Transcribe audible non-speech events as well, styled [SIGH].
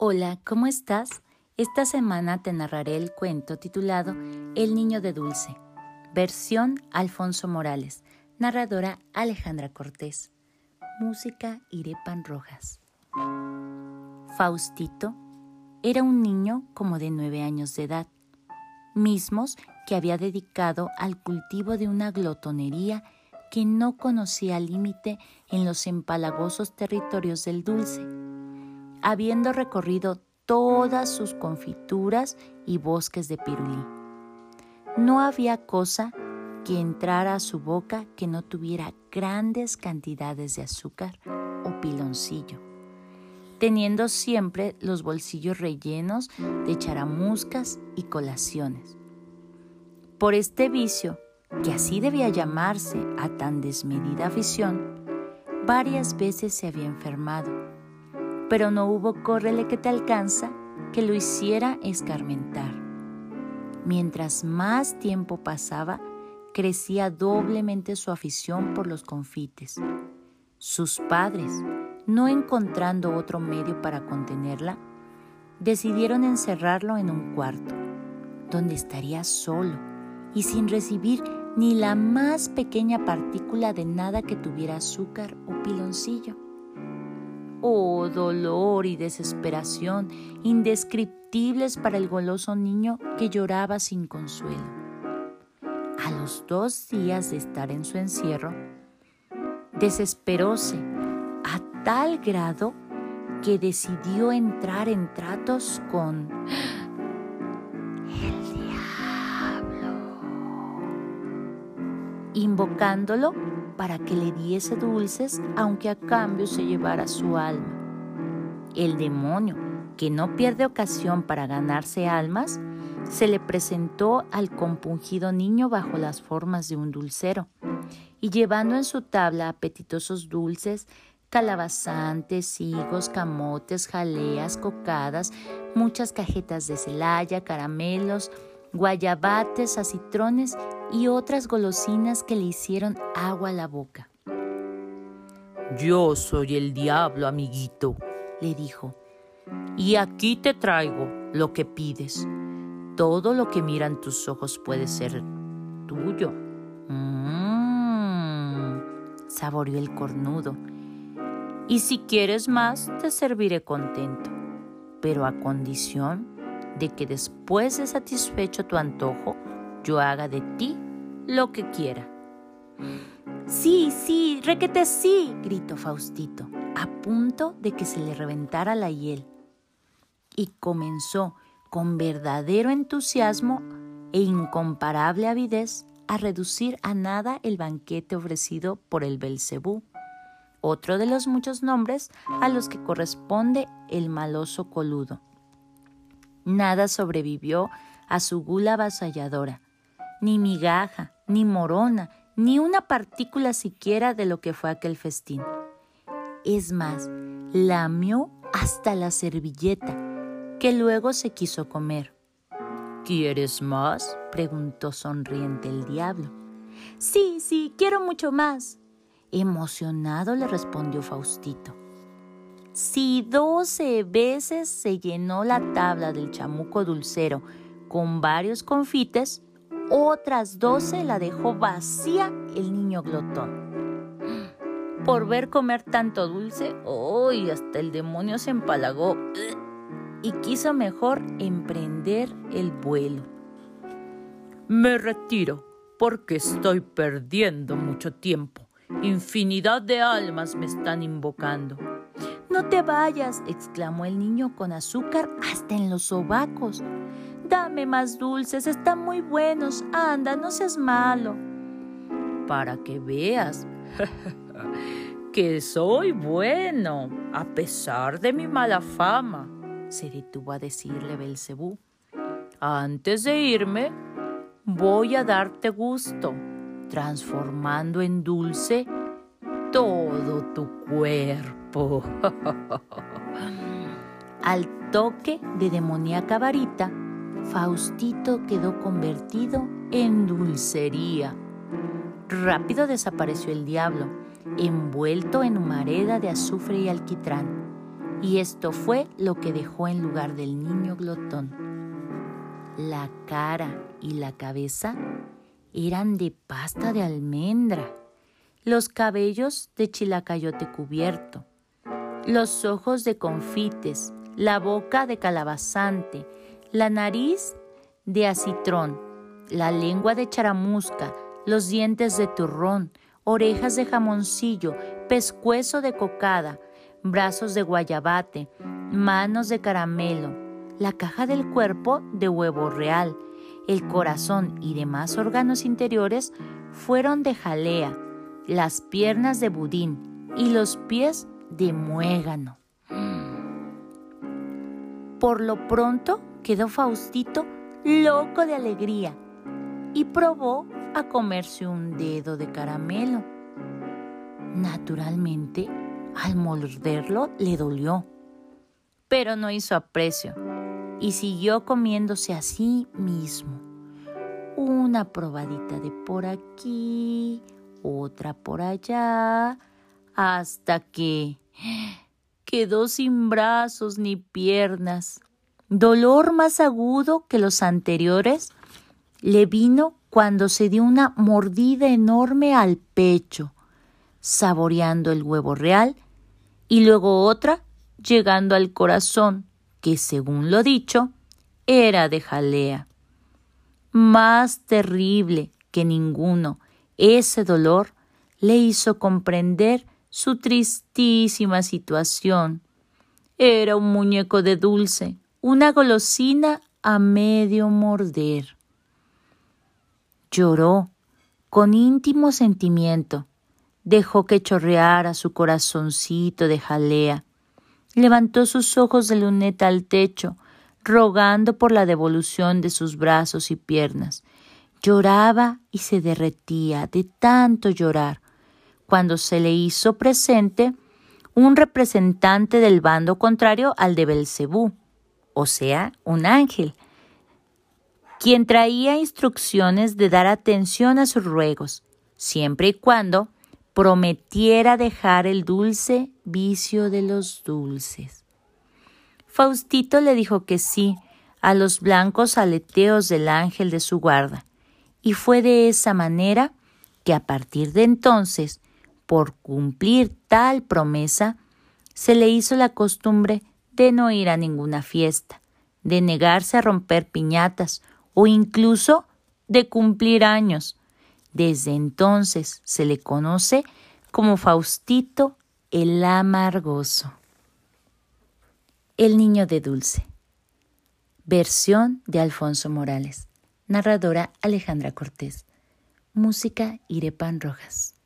Hola, ¿cómo estás? Esta semana te narraré el cuento titulado El niño de dulce, versión Alfonso Morales, narradora Alejandra Cortés, música Irepan Rojas. Faustito era un niño como de nueve años de edad, mismos que había dedicado al cultivo de una glotonería que no conocía límite en los empalagosos territorios del dulce, habiendo recorrido todas sus confituras y bosques de pirulí. No había cosa que entrara a su boca que no tuviera grandes cantidades de azúcar o piloncillo, teniendo siempre los bolsillos rellenos de charamuscas y colaciones. Por este vicio, que así debía llamarse a tan desmedida afición, varias veces se había enfermado pero no hubo córrele que te alcanza que lo hiciera escarmentar. Mientras más tiempo pasaba, crecía doblemente su afición por los confites. Sus padres, no encontrando otro medio para contenerla, decidieron encerrarlo en un cuarto, donde estaría solo y sin recibir ni la más pequeña partícula de nada que tuviera azúcar o piloncillo. Oh, dolor y desesperación indescriptibles para el goloso niño que lloraba sin consuelo. A los dos días de estar en su encierro, desesperóse a tal grado que decidió entrar en tratos con invocándolo para que le diese dulces, aunque a cambio se llevara su alma. El demonio, que no pierde ocasión para ganarse almas, se le presentó al compungido niño bajo las formas de un dulcero, y llevando en su tabla apetitosos dulces, calabazantes, higos, camotes, jaleas, cocadas, muchas cajetas de celaya, caramelos, guayabates, acitrones y otras golosinas que le hicieron agua a la boca. Yo soy el diablo, amiguito, le dijo, y aquí te traigo lo que pides. Todo lo que miran tus ojos puede ser tuyo. Mmm, saboreó el cornudo. Y si quieres más, te serviré contento, pero a condición de que después de satisfecho tu antojo, yo haga de ti lo que quiera. Sí, sí, requete sí, gritó Faustito, a punto de que se le reventara la hiel. Y comenzó con verdadero entusiasmo e incomparable avidez a reducir a nada el banquete ofrecido por el Belcebú, otro de los muchos nombres a los que corresponde el maloso coludo. Nada sobrevivió a su gula avasalladora, ni migaja, ni morona, ni una partícula siquiera de lo que fue aquel festín. Es más, lamió hasta la servilleta, que luego se quiso comer. ¿Quieres más? preguntó sonriente el diablo. Sí, sí, quiero mucho más. Emocionado le respondió Faustito. Si doce veces se llenó la tabla del chamuco dulcero con varios confites, otras doce la dejó vacía el niño glotón. Por ver comer tanto dulce, hoy hasta el demonio se empalagó y quiso mejor emprender el vuelo. Me retiro porque estoy perdiendo mucho tiempo. Infinidad de almas me están invocando. No te vayas, exclamó el niño con azúcar hasta en los sobacos. Dame más dulces, están muy buenos. Anda, no seas malo. Para que veas [LAUGHS] que soy bueno, a pesar de mi mala fama, se detuvo a decirle Belcebú. Antes de irme, voy a darte gusto, transformando en dulce todo tu cuerpo. [LAUGHS] Al toque de demoníaca varita, Faustito quedó convertido en dulcería. Rápido desapareció el diablo, envuelto en humareda de azufre y alquitrán, Y esto fue lo que dejó en lugar del niño glotón. La cara y la cabeza eran de pasta de almendra, los cabellos de chilacayote cubierto, los ojos de confites, la boca de calabazante, la nariz de acitrón, la lengua de charamusca, los dientes de turrón, orejas de jamoncillo, pescuezo de cocada, brazos de guayabate, manos de caramelo, la caja del cuerpo de huevo real, el corazón y demás órganos interiores fueron de jalea, las piernas de budín y los pies de muégano. Por lo pronto quedó Faustito loco de alegría y probó a comerse un dedo de caramelo. Naturalmente, al morderlo le dolió, pero no hizo aprecio y siguió comiéndose a sí mismo. Una probadita de por aquí, otra por allá, hasta que quedó sin brazos ni piernas. Dolor más agudo que los anteriores le vino cuando se dio una mordida enorme al pecho, saboreando el huevo real, y luego otra llegando al corazón, que según lo dicho, era de jalea. Más terrible que ninguno, ese dolor le hizo comprender su tristísima situación. Era un muñeco de dulce, una golosina a medio morder. Lloró con íntimo sentimiento, dejó que chorreara su corazoncito de jalea, levantó sus ojos de luneta al techo, rogando por la devolución de sus brazos y piernas. Lloraba y se derretía de tanto llorar, cuando se le hizo presente un representante del bando contrario al de Belcebú, o sea, un ángel, quien traía instrucciones de dar atención a sus ruegos, siempre y cuando prometiera dejar el dulce vicio de los dulces. Faustito le dijo que sí a los blancos aleteos del ángel de su guarda, y fue de esa manera que a partir de entonces, por cumplir tal promesa, se le hizo la costumbre de no ir a ninguna fiesta, de negarse a romper piñatas o incluso de cumplir años. Desde entonces se le conoce como Faustito el Amargoso. El niño de dulce. Versión de Alfonso Morales. Narradora Alejandra Cortés. Música Irepan Rojas.